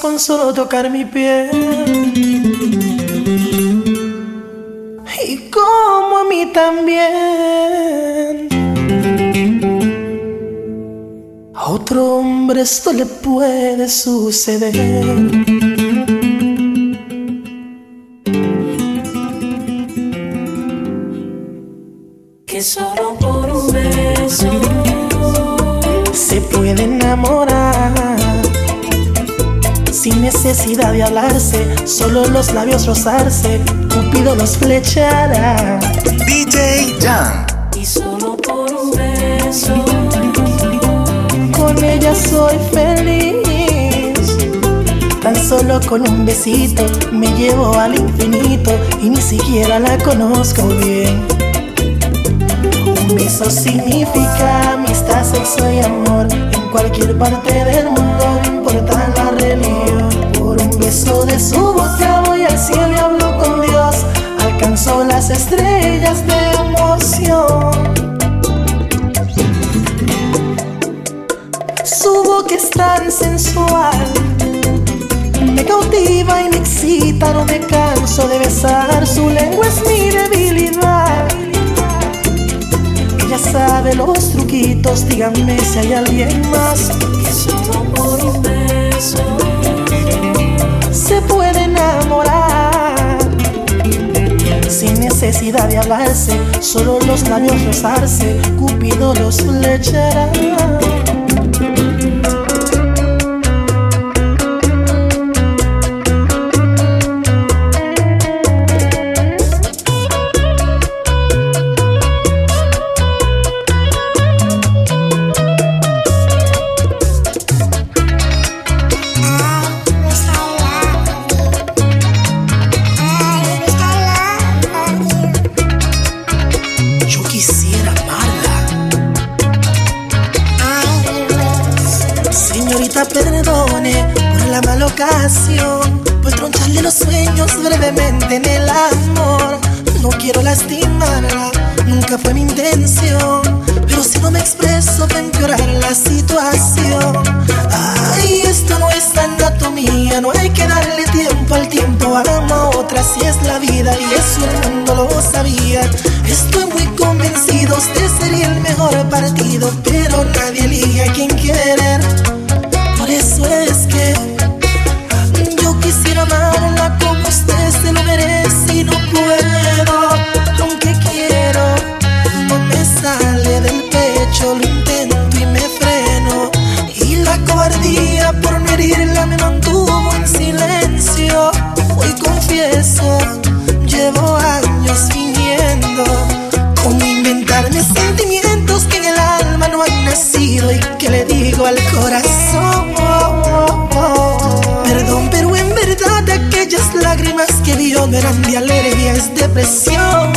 con solo tocar mi piel. Y como a mí también. A otro hombre esto le puede suceder. solo por un beso se puede enamorar. Sin necesidad de hablarse, solo los labios rozarse, Cupido los flechará. DJ Jan. Y solo por un beso, con ella soy feliz. Tan solo con un besito me llevo al infinito y ni siquiera la conozco bien. Eso significa amistad, sexo y amor En cualquier parte del mundo, Un beso de su boca voy al cielo y hablo con Dios. Alcanzó las estrellas de emoción. Su boca es tan sensual me cautiva y me excita, no me canso de besar. Su lengua es mi debilidad. Sabe los truquitos, díganme si hay alguien más que solo por un beso se puede enamorar sin necesidad de hablarse, solo los labios rozarse, Cupido los flechará. Pues troncharle los sueños brevemente en el amor. No quiero lastimarla, nunca fue mi intención, pero si no me expreso va a empeorar la situación. Ay, esto no es anatomía, no hay que darle tiempo al tiempo. Amo a otra si es la vida y eso el mundo lo sabía. Estoy muy convencido, usted sería el mejor partido, pero nadie elige a quien querer. Que le digo al corazón. Perdón, pero aquellas lágrimas que vio no eran de alegría, es depresión.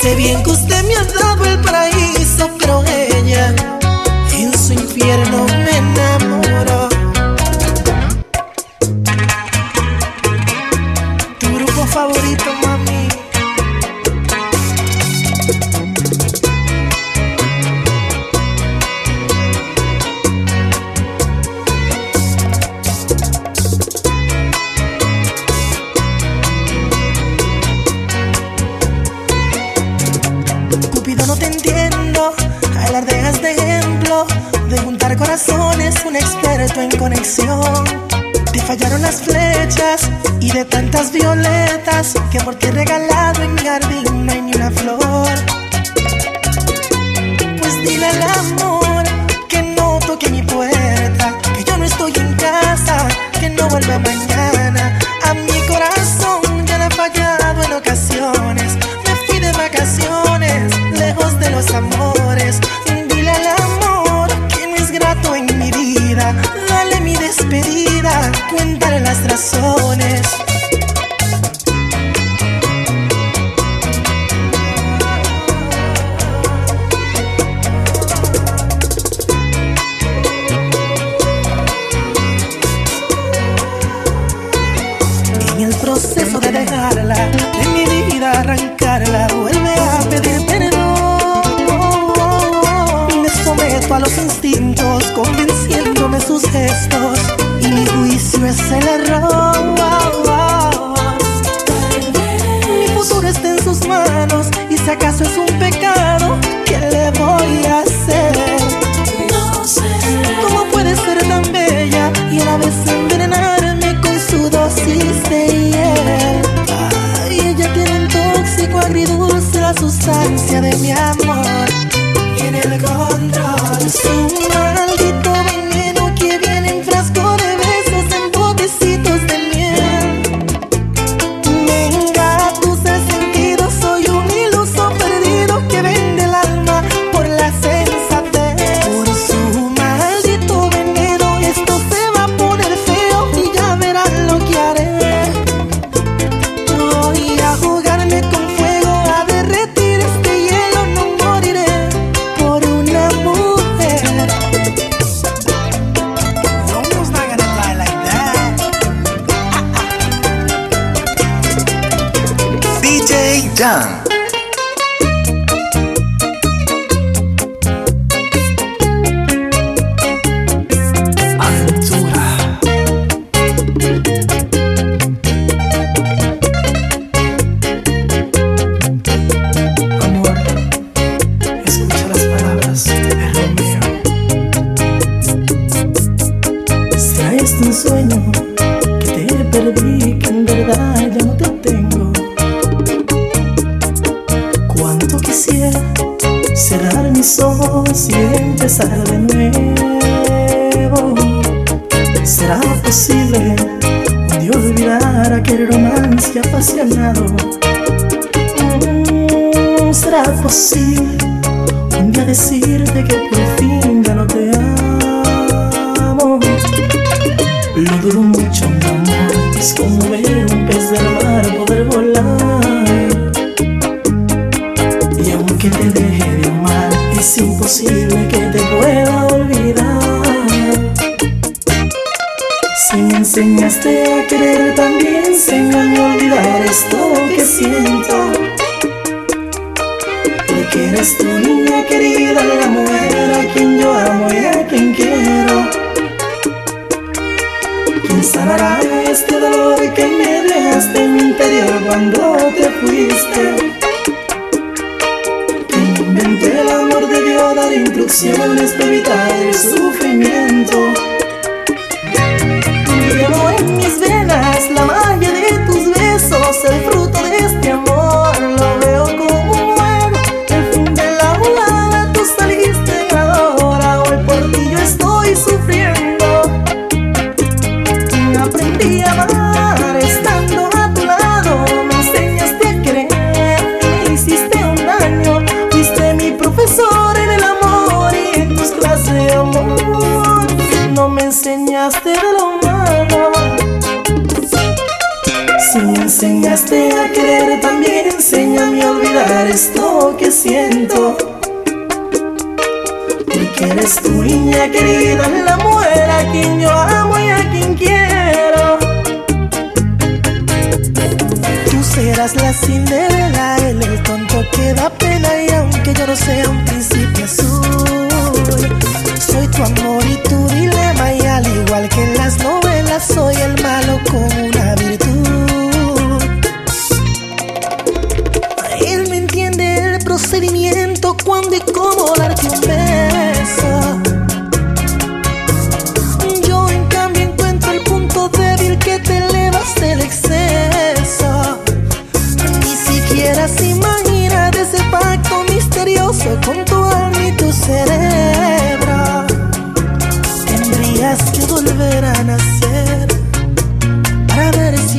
Sé bien que usted me ha dado el paraíso, en conexión. Te fallaron las flechas y de tantas violetas que por ti regalado vuelve a pedir perdón. Me someto a los instintos, convenciéndome sus gestos, y mi juicio es el error. Mi amor. Cerrar mis ojos y empezar de nuevo. ¿Será posible un día olvidar aquel romance apasionado? Mm, ¿Será posible un día decirte que por fin ya no te amo? Lo dudo mucho, mi amor, es como es imposible que te pueda olvidar. Si me enseñaste a querer, también enséñame a olvidar esto que siento. Porque eres tu niña querida, la mujer a quien yo amo y a quien quiero. ¿Quién sanará este dolor que me dejaste en mi interior cuando te fuiste? Instrucciones para evitar el sufrimiento? Llevo en mis venas la magia de tus besos, el fruto enseñaste a querer, también enséñame a olvidar esto que siento. Porque eres tu niña querida, la mujer a quien yo amo y a quien quiero. Tú serás la Cinderela, él el tonto que da pena y aunque yo no sea un príncipe azul, soy tu amor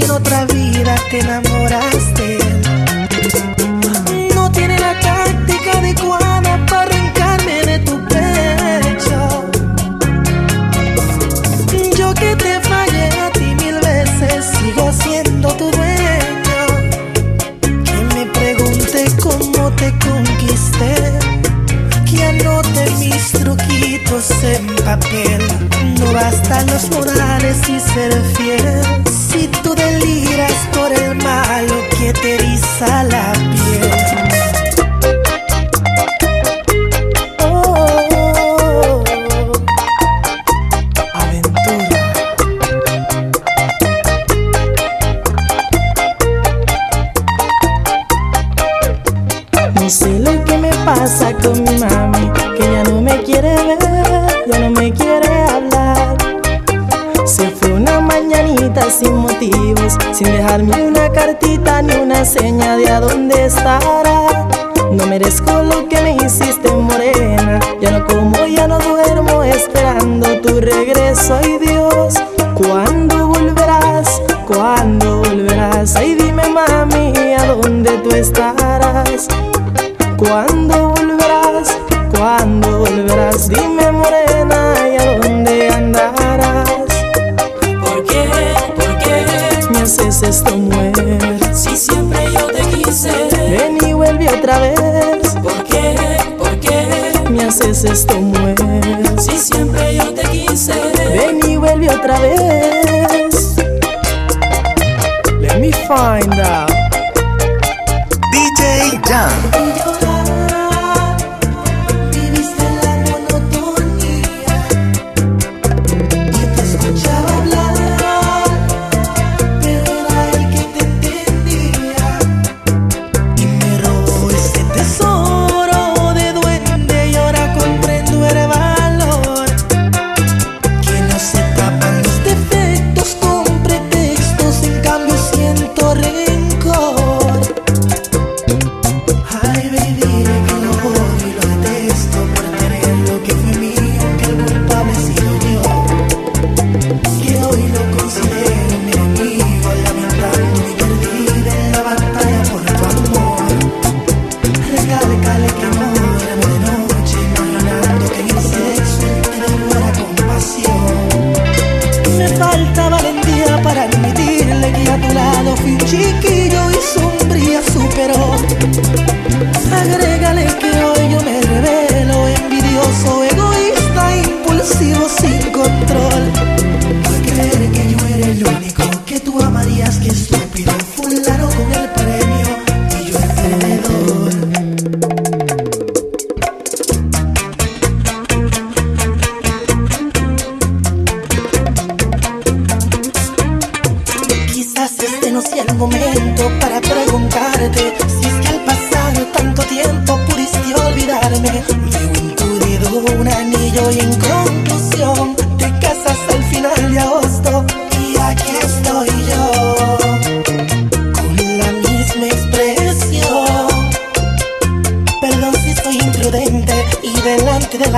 en otra vida te enamoraste. No tiene la táctica adecuada para arrancarme de tu pecho. Yo que te fallé a ti mil veces, sigo siendo tu dueño. Que me pregunte cómo te conquisté. Que anote mis truquitos en papel. No bastan los morales y ser fiel tiras por el malo que te eriza la piel. Oh, No sé lo que me pasa con mi mami, que ya no me quiere ver, ya no me sin motivos, sin dejarme una cartita ni una seña de a dónde estará. No merezco lo que me hiciste morena, ya no como, ya no duermo esperando tu regreso y Dios. Si siempre yo te quise, ven y vuelve otra vez. Let me find out. DJ Jam.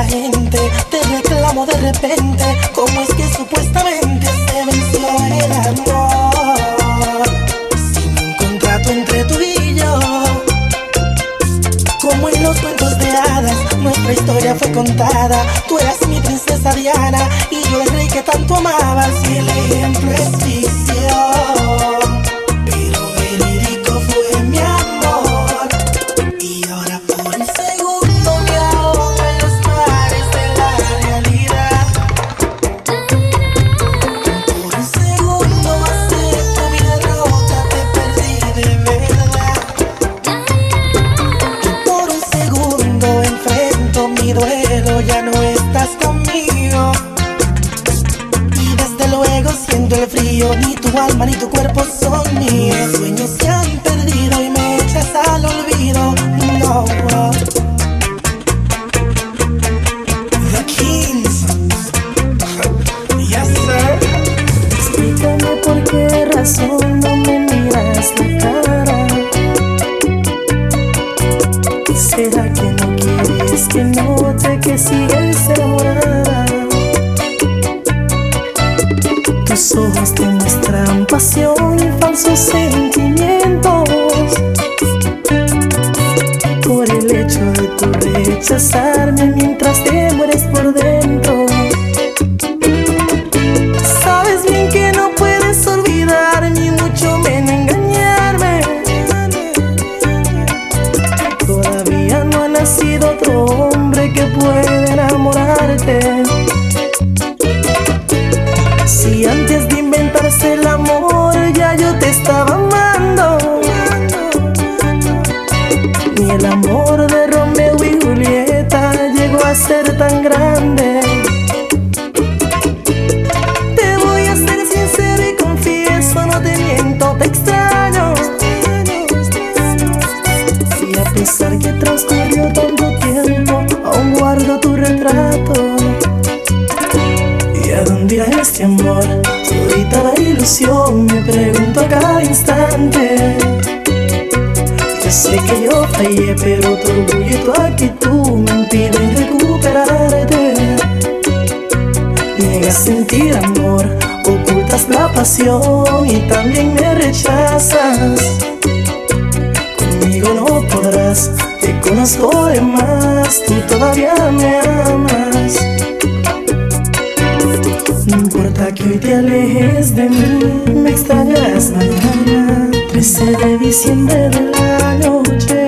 te reclamo de repente mío, ni tu alma ni tu cuerpo son míos. Sueños veces Niegas sentir amor, ocultas la pasión y también me rechazas. Conmigo no podrás, te conozco de más, tú todavía me amas. No importa que hoy te alejes de mí, me extrañarás mañana. 13 de diciembre del año 80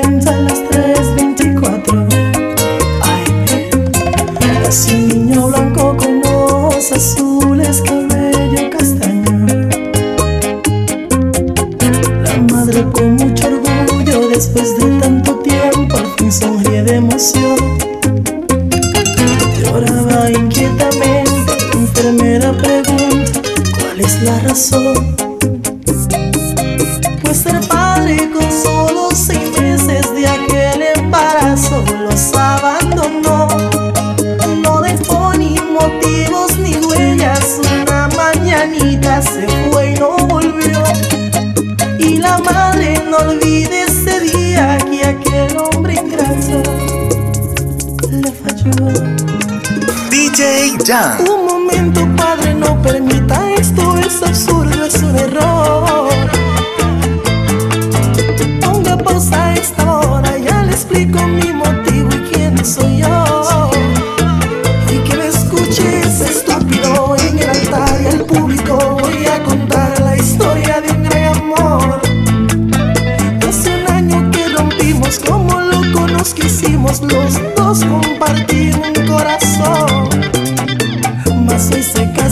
Un momento, padre, no permita esto, es absurdo, es un error.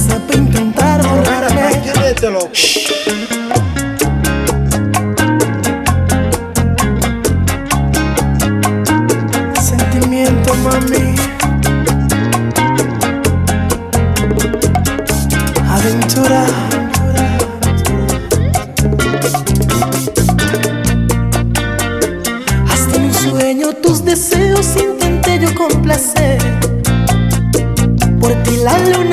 Casa para intentar borrarme. Sentimiento, mami. Aventura. Hasta en un sueño tus deseos intenté yo complacer. Por ti la luna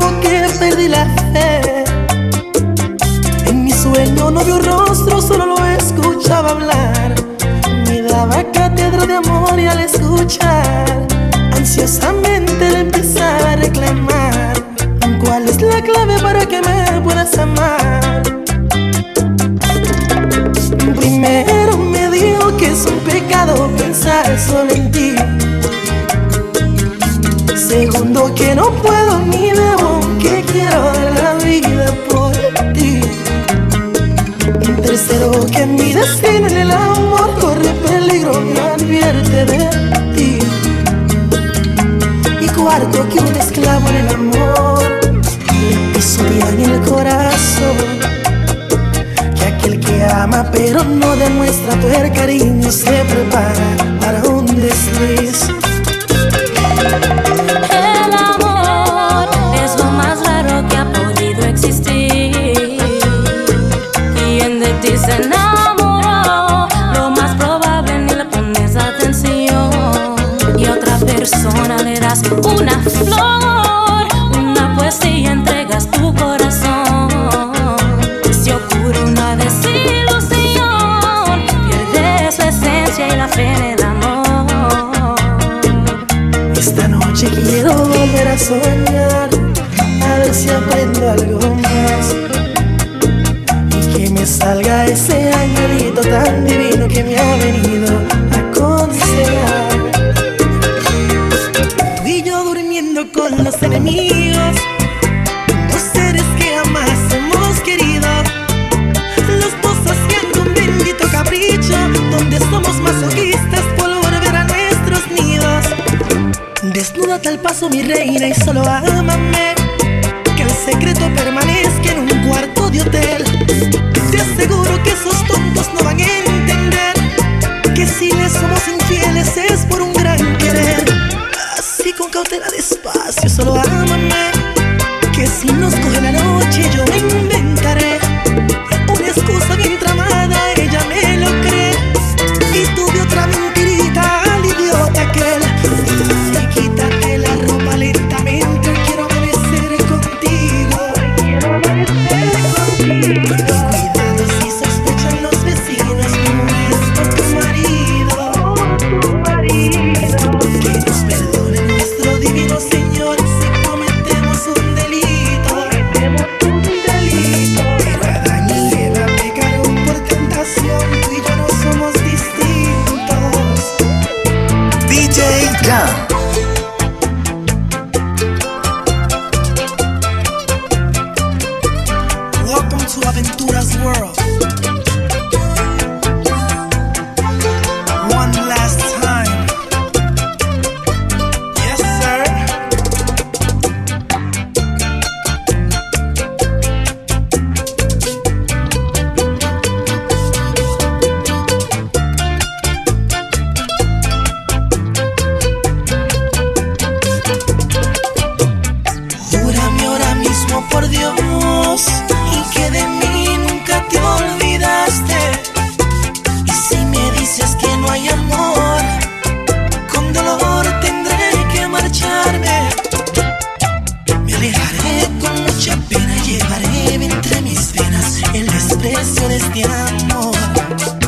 triste, supo que perdí la fe. En mi sueño no vio rostro, solo lo escuchaba hablar. Me daba cátedra de amor y al escuchar, ansiosamente le empezaba a reclamar. ¿Cuál es la clave para que me puedas amar? Una flor, una poesía, entregas tu corazón. Si ocurre una desilusión, pierdes la esencia y la fe en el amor. Esta noche quiero volver a soñar, a ver si aprendo algo más. Y que me salga ese angelito tan divino que me ha venido Mi reina, y solo ámame. Que el secreto permanezca en un cuarto de hotel. Te aseguro que esos tontos no van a entender que si les somos infieles es por un gran querer. Así con cautela despacio, solo ámame. cuestiones de amor.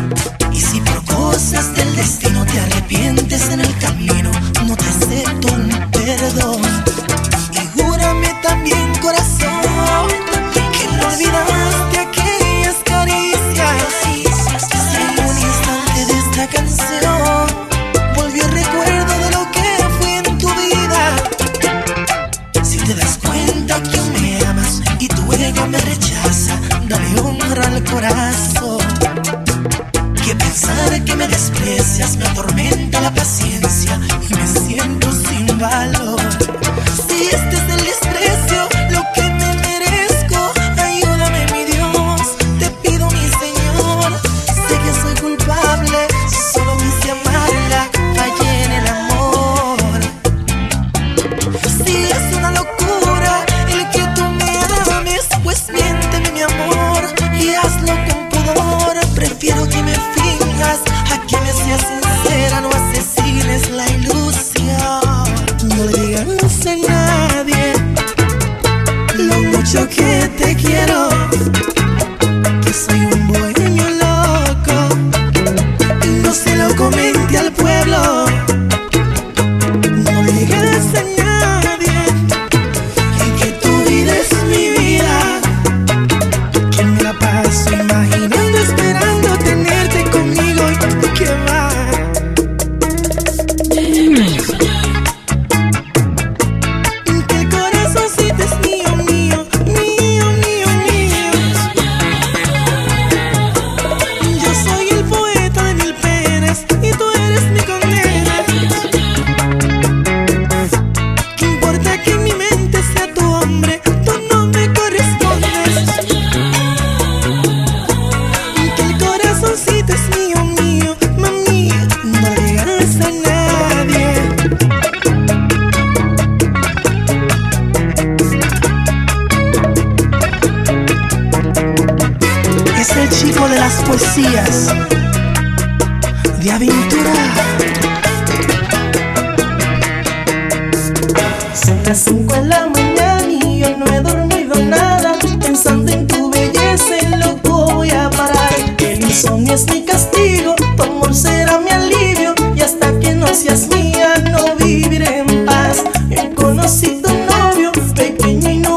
tu novio, pequeño y no.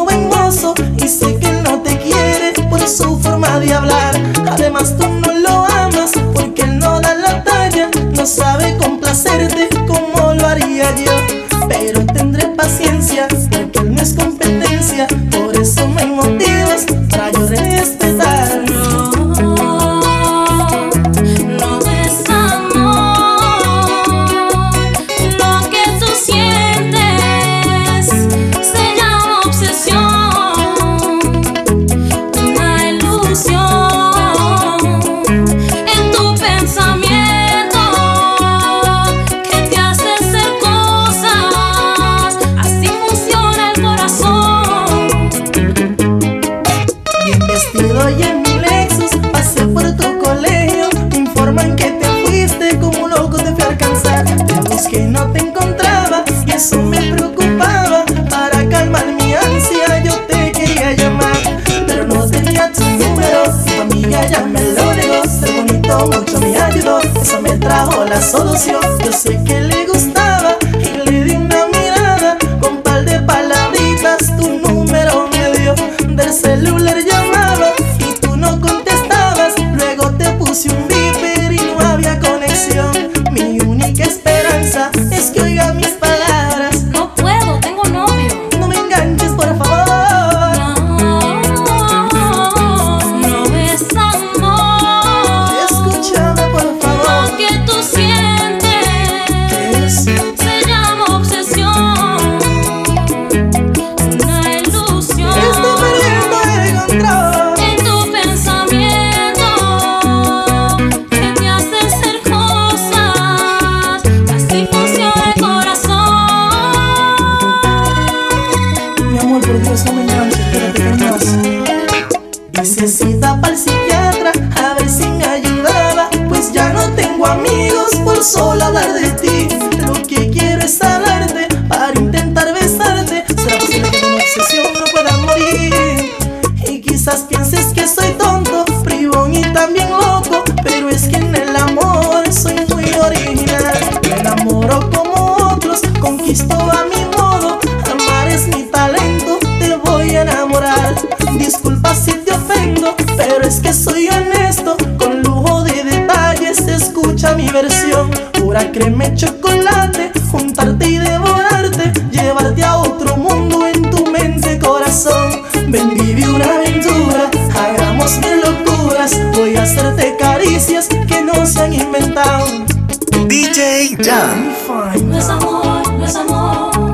Y sé que no te quiere por su forma de hablar. Además, tú no lo amas porque él no da la talla, no sabe complacerte. escucha mi versión. Ahora créeme chocolate, juntarte y devorarte, llevarte a otro mundo en tu mente, corazón. Ven, vive una aventura, hagamos de locuras. Voy a hacerte caricias que no se han inventado. DJ Jam. No es amor, no es amor.